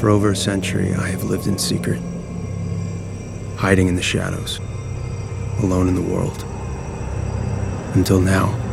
For over a century, I have lived in secret, hiding in the shadows, alone in the world. Until now.